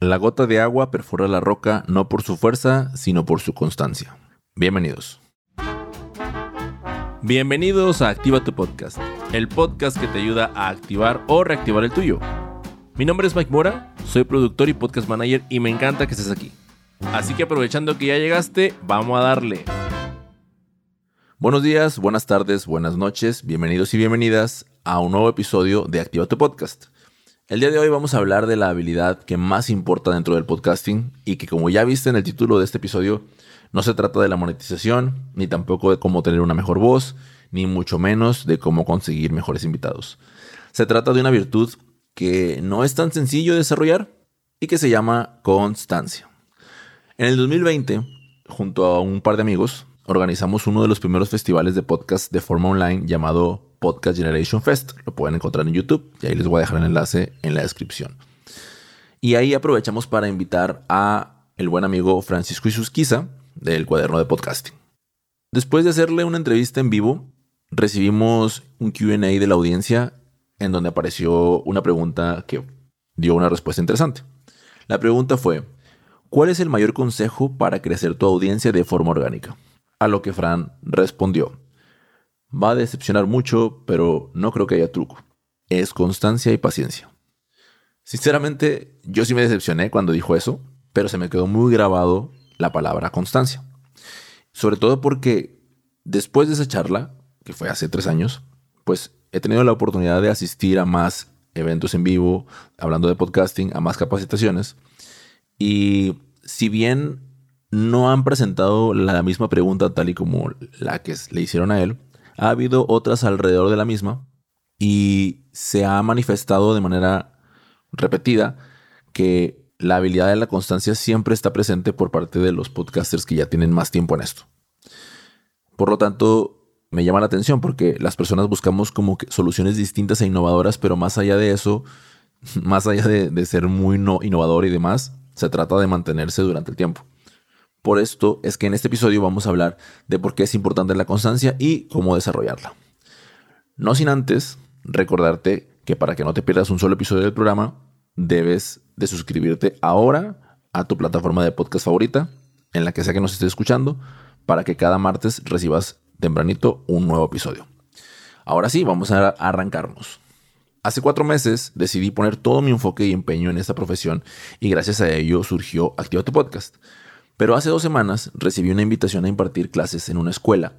La gota de agua perfora la roca no por su fuerza, sino por su constancia. Bienvenidos. Bienvenidos a Activa tu Podcast, el podcast que te ayuda a activar o reactivar el tuyo. Mi nombre es Mike Mora, soy productor y podcast manager y me encanta que estés aquí. Así que aprovechando que ya llegaste, vamos a darle. Buenos días, buenas tardes, buenas noches, bienvenidos y bienvenidas a un nuevo episodio de Activa tu Podcast. El día de hoy vamos a hablar de la habilidad que más importa dentro del podcasting y que como ya viste en el título de este episodio, no se trata de la monetización, ni tampoco de cómo tener una mejor voz, ni mucho menos de cómo conseguir mejores invitados. Se trata de una virtud que no es tan sencillo de desarrollar y que se llama constancia. En el 2020, junto a un par de amigos, organizamos uno de los primeros festivales de podcast de forma online llamado Podcast Generation Fest. Lo pueden encontrar en YouTube y ahí les voy a dejar el enlace en la descripción. Y ahí aprovechamos para invitar a el buen amigo Francisco Isusquiza del cuaderno de podcasting. Después de hacerle una entrevista en vivo, recibimos un QA de la audiencia en donde apareció una pregunta que dio una respuesta interesante. La pregunta fue, ¿cuál es el mayor consejo para crecer tu audiencia de forma orgánica? A lo que Fran respondió, va a decepcionar mucho, pero no creo que haya truco. Es constancia y paciencia. Sinceramente, yo sí me decepcioné cuando dijo eso, pero se me quedó muy grabado la palabra constancia. Sobre todo porque después de esa charla, que fue hace tres años, pues he tenido la oportunidad de asistir a más eventos en vivo, hablando de podcasting, a más capacitaciones. Y si bien no han presentado la misma pregunta tal y como la que le hicieron a él. Ha habido otras alrededor de la misma y se ha manifestado de manera repetida que la habilidad de la constancia siempre está presente por parte de los podcasters que ya tienen más tiempo en esto. Por lo tanto, me llama la atención porque las personas buscamos como que soluciones distintas e innovadoras, pero más allá de eso, más allá de, de ser muy no innovador y demás, se trata de mantenerse durante el tiempo. Por esto es que en este episodio vamos a hablar de por qué es importante la constancia y cómo desarrollarla. No sin antes recordarte que para que no te pierdas un solo episodio del programa, debes de suscribirte ahora a tu plataforma de podcast favorita, en la que sea que nos estés escuchando, para que cada martes recibas tempranito un nuevo episodio. Ahora sí, vamos a arrancarnos. Hace cuatro meses decidí poner todo mi enfoque y empeño en esta profesión y gracias a ello surgió Activa tu Podcast pero hace dos semanas recibí una invitación a impartir clases en una escuela.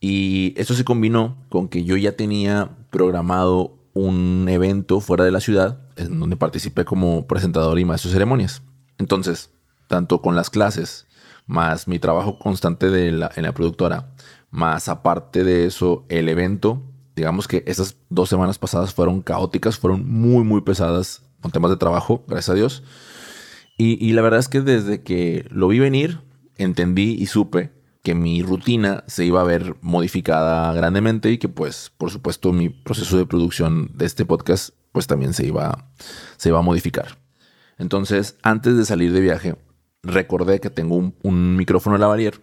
Y esto se combinó con que yo ya tenía programado un evento fuera de la ciudad en donde participé como presentador y maestro de ceremonias. Entonces, tanto con las clases, más mi trabajo constante en la productora, más aparte de eso, el evento, digamos que esas dos semanas pasadas fueron caóticas, fueron muy, muy pesadas con temas de trabajo, gracias a Dios. Y, la verdad es que desde que lo vi venir, entendí y supe que mi rutina se iba a ver modificada grandemente y que pues por supuesto mi proceso de producción de este podcast pues también se iba, se iba a modificar. Entonces antes de salir de viaje recordé que tengo un, un micrófono lavalier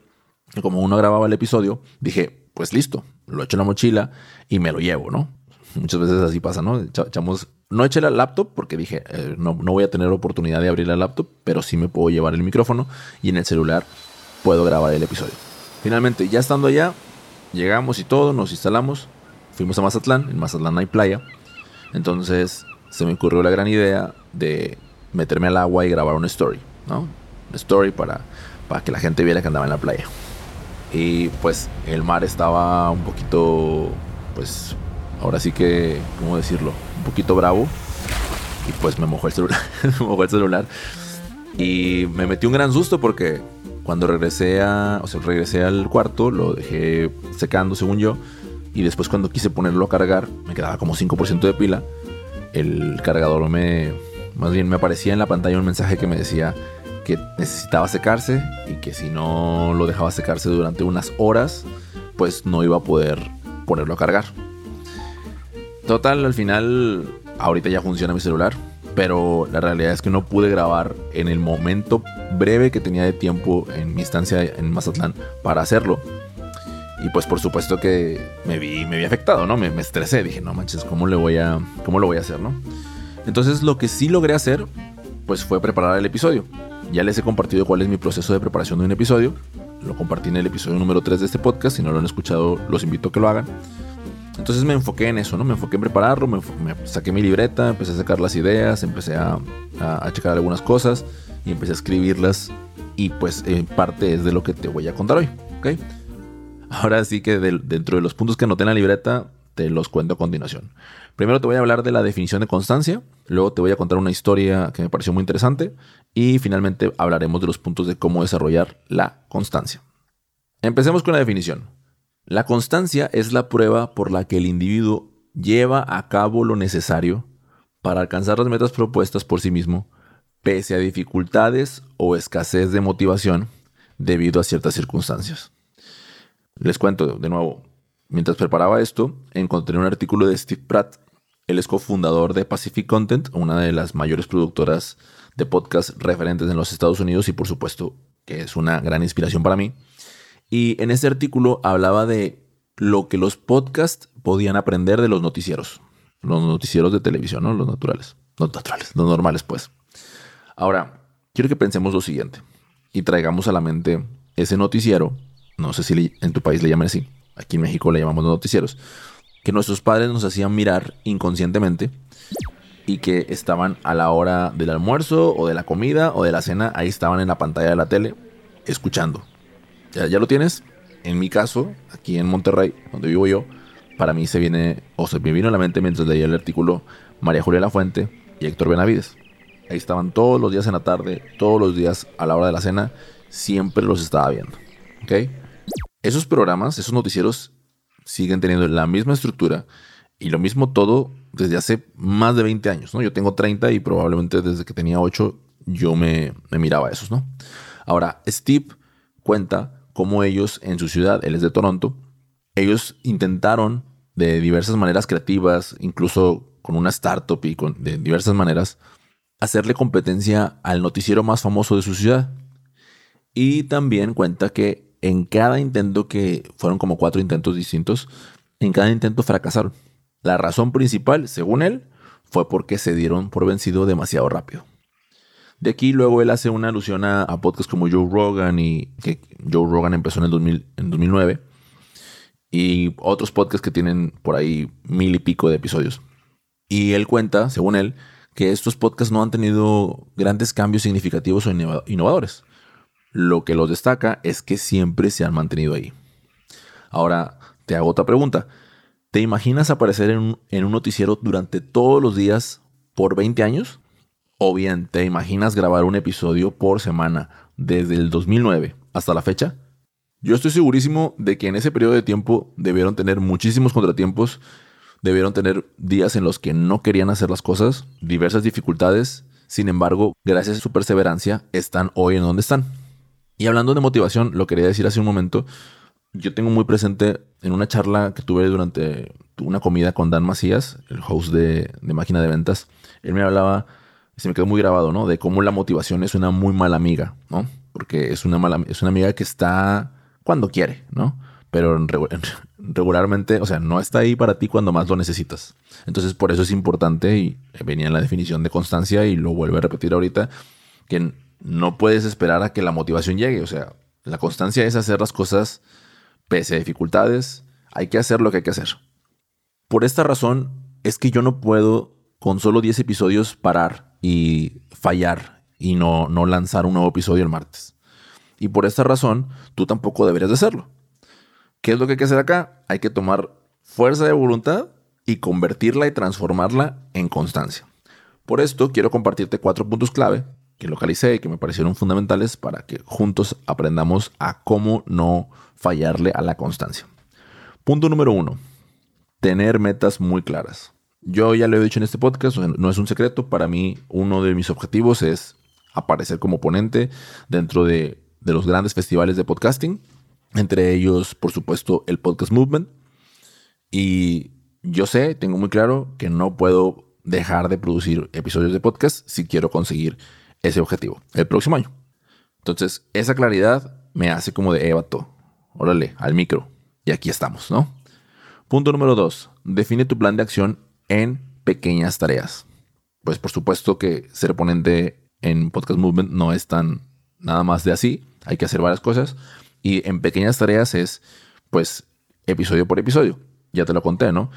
y como uno grababa el episodio dije pues listo, lo echo en la mochila y me lo llevo, ¿no? Muchas veces así pasa, ¿no? Echamos no eché la laptop porque dije, eh, no, no, voy a tener oportunidad de abrir la laptop, pero sí me puedo llevar el micrófono y en el celular puedo grabar el episodio. Finalmente, ya estando allá, llegamos y todo, nos instalamos, fuimos a Mazatlán, en Mazatlán hay playa, entonces se me ocurrió la gran idea de meterme al agua y grabar una story, ¿no? Una story para, para que la gente viera que andaba en la playa. Y pues el mar estaba un poquito, pues ahora sí que, ¿cómo decirlo? Un poquito bravo. Y pues me mojó el celular. me mojó el celular. Y me metí un gran susto porque cuando regresé a. O sea, regresé al cuarto, lo dejé secando, según yo. Y después cuando quise ponerlo a cargar, me quedaba como 5% de pila. El cargador me. Más bien me aparecía en la pantalla un mensaje que me decía que necesitaba secarse y que si no lo dejaba secarse durante unas horas, pues no iba a poder ponerlo a cargar. Total, al final, ahorita ya funciona mi celular, pero la realidad es que no pude grabar en el momento breve que tenía de tiempo en mi estancia en Mazatlán para hacerlo. Y pues por supuesto que me vi, me vi afectado, ¿no? Me, estresé, dije, no manches, ¿cómo, le voy a, ¿cómo lo voy a hacer, no? Entonces lo que sí logré hacer pues fue preparar el episodio. Ya les he compartido cuál es mi proceso de preparación de un episodio. Lo compartí en el episodio número 3 de este podcast. Si no lo han escuchado, los invito a que lo hagan. Entonces me enfoqué en eso, ¿no? Me enfoqué en prepararlo, me, saqué mi libreta, empecé a sacar las ideas, empecé a, a, checar algunas cosas y empecé a escribirlas. Y pues en parte es de lo que te voy a contar hoy, ¿ok? Ahora sí que dentro de los puntos que anoté en la libreta, te los cuento a continuación. Primero te voy a hablar de la definición de constancia, luego te voy a contar una historia que me pareció muy interesante y finalmente hablaremos de los puntos de cómo desarrollar la constancia. Empecemos con la definición. La constancia es la prueba por la que el individuo lleva a cabo lo necesario para alcanzar las metas propuestas por sí mismo, pese a dificultades o escasez de motivación debido a ciertas circunstancias. Les cuento de nuevo, mientras preparaba esto, encontré un artículo de Steve Pratt. Él es cofundador de Pacific Content, una de las mayores productoras de podcast referentes en los Estados Unidos y por supuesto que es una gran inspiración para mí. Y en ese artículo hablaba de lo que los podcasts podían aprender de los noticieros. Los noticieros de televisión, ¿no? Los naturales. Los naturales, los normales, pues. Ahora, quiero que pensemos lo siguiente y traigamos a la mente ese noticiero no sé si en tu país le llaman así, aquí en México le llamamos noticieros, que nuestros padres nos hacían mirar inconscientemente y que estaban a la hora del almuerzo o de la comida o de la cena, ahí estaban en la pantalla de la tele escuchando. ¿Ya, ya lo tienes? En mi caso, aquí en Monterrey, donde vivo yo, para mí se viene, o se me vino a la mente mientras leía el artículo María Julia Lafuente y Héctor Benavides. Ahí estaban todos los días en la tarde, todos los días a la hora de la cena, siempre los estaba viendo. ¿Ok? Esos programas, esos noticieros, siguen teniendo la misma estructura y lo mismo todo desde hace más de 20 años, ¿no? Yo tengo 30 y probablemente desde que tenía 8 yo me, me miraba a esos, ¿no? Ahora, Steve cuenta cómo ellos en su ciudad, él es de Toronto, ellos intentaron de diversas maneras creativas, incluso con una startup y con, de diversas maneras, hacerle competencia al noticiero más famoso de su ciudad. Y también cuenta que en cada intento que fueron como cuatro intentos distintos, en cada intento fracasaron. La razón principal, según él, fue porque se dieron por vencido demasiado rápido. De aquí luego él hace una alusión a, podcasts como Joe Rogan y que Joe Rogan empezó en el 2000, en 2009 y otros podcasts que tienen por ahí mil y pico de episodios. Y él cuenta, según él, que estos podcasts no han tenido grandes cambios significativos o innovadores. Lo que los destaca es que siempre se han mantenido ahí. Ahora, te hago otra pregunta. ¿Te imaginas aparecer en un, noticiero durante todos los días por 20 años? ¿O bien te imaginas grabar un episodio por semana desde el 2009 hasta la fecha? Yo estoy segurísimo de que en ese periodo de tiempo debieron tener muchísimos contratiempos, debieron tener días en los que no querían hacer las cosas, diversas dificultades, sin embargo, gracias a su perseverancia, están hoy en donde están. Y hablando de motivación, lo quería decir hace un momento, yo tengo muy presente en una charla que tuve durante una comida con Dan Macías, el host de, Máquina de Ventas, él me hablaba, se me quedó muy grabado, ¿no? De cómo la motivación es una muy mala amiga, ¿no? Porque es una, mala, es una amiga que está cuando quiere, ¿no? Pero regularmente, o sea, no está ahí para ti cuando más lo necesitas. Entonces, por eso es importante, y venía en la definición de constancia, y lo vuelvo a repetir ahorita, que no puedes esperar a que la motivación llegue. O sea, la constancia es hacer las cosas pese a dificultades. Hay que hacer lo que hay que hacer. Por esta razón es que yo no puedo con solo 10 episodios parar y fallar y no, no lanzar un nuevo episodio el martes. Y por esta razón, tú tampoco deberías de hacerlo. ¿Qué es lo que hay que hacer acá? Hay que tomar fuerza de voluntad y convertirla y transformarla en constancia. Por esto quiero compartirte cuatro puntos clave que localicé y que me parecieron fundamentales para que juntos aprendamos a cómo no fallarle a la constancia. Punto número uno, tener metas muy claras. Yo ya lo he dicho en este podcast, no es un secreto, para mí uno de mis objetivos es aparecer como ponente dentro de, los grandes festivales de podcasting, entre ellos, por supuesto, el Podcast Movement. Y yo sé, tengo muy claro que no puedo dejar de producir episodios de podcast si quiero conseguir ese objetivo el próximo año. Entonces, esa claridad me hace como de ébato. Órale, al micro. Y aquí estamos, ¿no? Punto número dos. Define tu plan de acción en pequeñas tareas. Pues por supuesto que ser ponente en Podcast Movement no es tan nada más de así, hay que hacer varias cosas y en pequeñas tareas es pues episodio por episodio. Ya te lo conté, ¿no?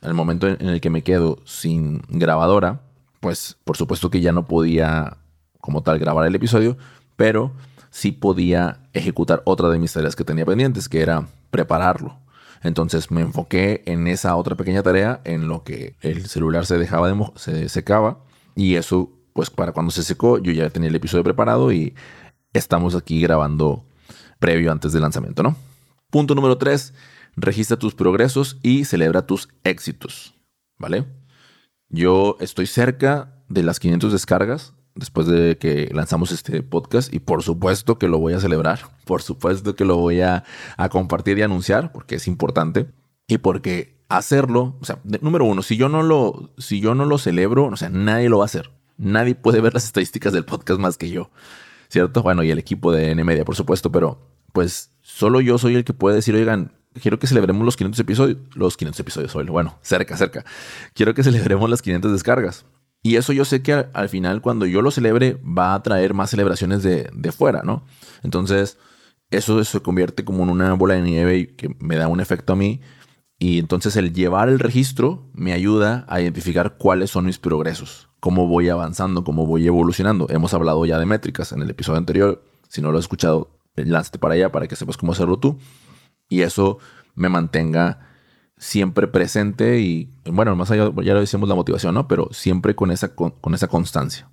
En el momento en el que me quedo sin grabadora, pues por supuesto que ya no podía como tal grabar el episodio, pero sí podía ejecutar otra de mis tareas que tenía pendientes, que era prepararlo. Entonces me enfoqué en esa otra pequeña tarea, en lo que el celular se dejaba de se secaba y eso, pues para cuando se secó, yo ya tenía el episodio preparado y estamos aquí grabando previo antes del lanzamiento, ¿no? Punto número 3, registra tus progresos y celebra tus éxitos, ¿vale? Yo estoy cerca de las 500 descargas después de que lanzamos este podcast y por supuesto que lo voy a celebrar, por supuesto que lo voy a, compartir y anunciar porque es importante y porque hacerlo, o sea, número uno, si yo no lo, si yo no lo celebro, o sea, nadie lo va a hacer. Nadie puede ver las estadísticas del podcast más que yo, ¿cierto? Bueno, y el equipo de N-Media, por supuesto, pero pues solo yo soy el que puede decir, oigan, quiero que celebremos los 500 episodios, los 500 episodios, bueno, cerca, cerca. Quiero que celebremos las 500 descargas. Y eso yo sé que al, final, cuando yo lo celebre, va a traer más celebraciones de, de fuera, ¿no? Entonces, eso se convierte como en una bola de nieve que me da un efecto a mí. Y entonces el llevar el registro me ayuda a identificar cuáles son mis progresos, cómo voy avanzando, cómo voy evolucionando. Hemos hablado ya de métricas en el episodio anterior. Si no lo has escuchado, lánzate para allá para que sepas cómo hacerlo tú. Y eso me mantenga siempre presente y, bueno, más allá, ya lo decimos la motivación, ¿no? Pero siempre con esa, con, esa constancia.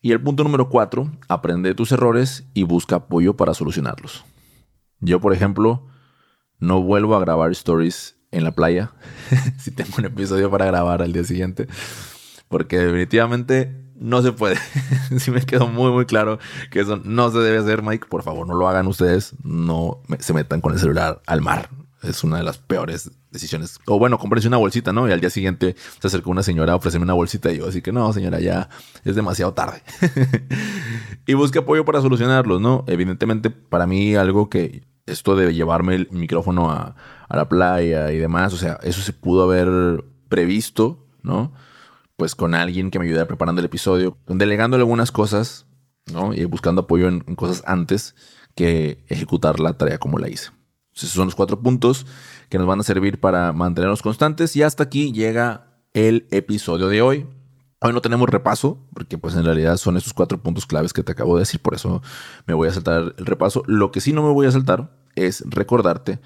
Y el punto número cuatro, aprende tus errores y busca apoyo para solucionarlos. Yo, por ejemplo, no vuelvo a grabar stories en la playa si tengo un episodio para grabar al día siguiente, porque definitivamente no se puede. Si me quedó muy, muy claro que eso no se debe hacer, Mike. Por favor, no lo hagan ustedes. No se metan con el celular al mar. Es una de las peores decisiones. O bueno, cómprense una bolsita, ¿no? Y al día siguiente se acercó una señora a ofrecerme una bolsita y yo, así que no, señora, ya es demasiado tarde. y busque apoyo para solucionarlos, ¿no? Evidentemente, para mí algo que esto de llevarme el micrófono a, a la playa y demás, o sea, eso se pudo haber previsto, ¿no? Pues con alguien que me ayudara preparando el episodio, delegándole algunas cosas, ¿no? Y buscando apoyo en cosas antes que ejecutar la tarea como la hice. Esos son los cuatro puntos que nos van a servir para mantenernos constantes. Y hasta aquí llega el episodio de hoy. Hoy no tenemos repaso, porque pues en realidad son esos cuatro puntos claves que te acabo de decir, por eso me voy a saltar el repaso. Lo que sí no me voy a saltar es recordarte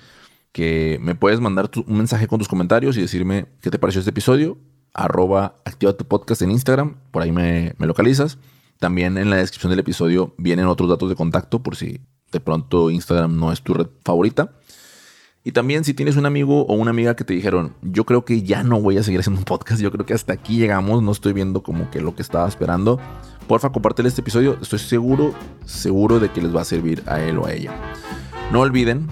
que me puedes mandar un mensaje con tus comentarios y decirme qué te pareció este episodio. Arroba activa tu podcast en Instagram, por ahí me, me localizas. También en la descripción del episodio vienen otros datos de contacto por si de pronto Instagram no es tu red favorita. Y también si tienes un amigo o una amiga que te dijeron, yo creo que ya no voy a seguir haciendo un podcast, yo creo que hasta aquí llegamos, no estoy viendo como que lo que estaba esperando, porfa compártelo este episodio, estoy seguro, seguro de que les va a servir a él o a ella. No olviden,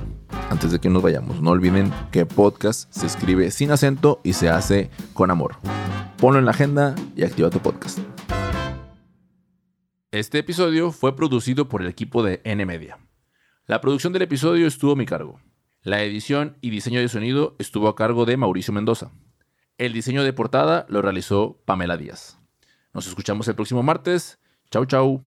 antes de que nos vayamos, no olviden que podcast se escribe sin acento y se hace con amor. Ponlo en la agenda y activa tu podcast. Este episodio fue producido por el equipo de N Media. La producción del episodio estuvo a mi cargo. La edición y diseño de sonido estuvo a cargo de Mauricio Mendoza. El diseño de portada lo realizó Pamela Díaz. Nos escuchamos el próximo martes. Chau, chau.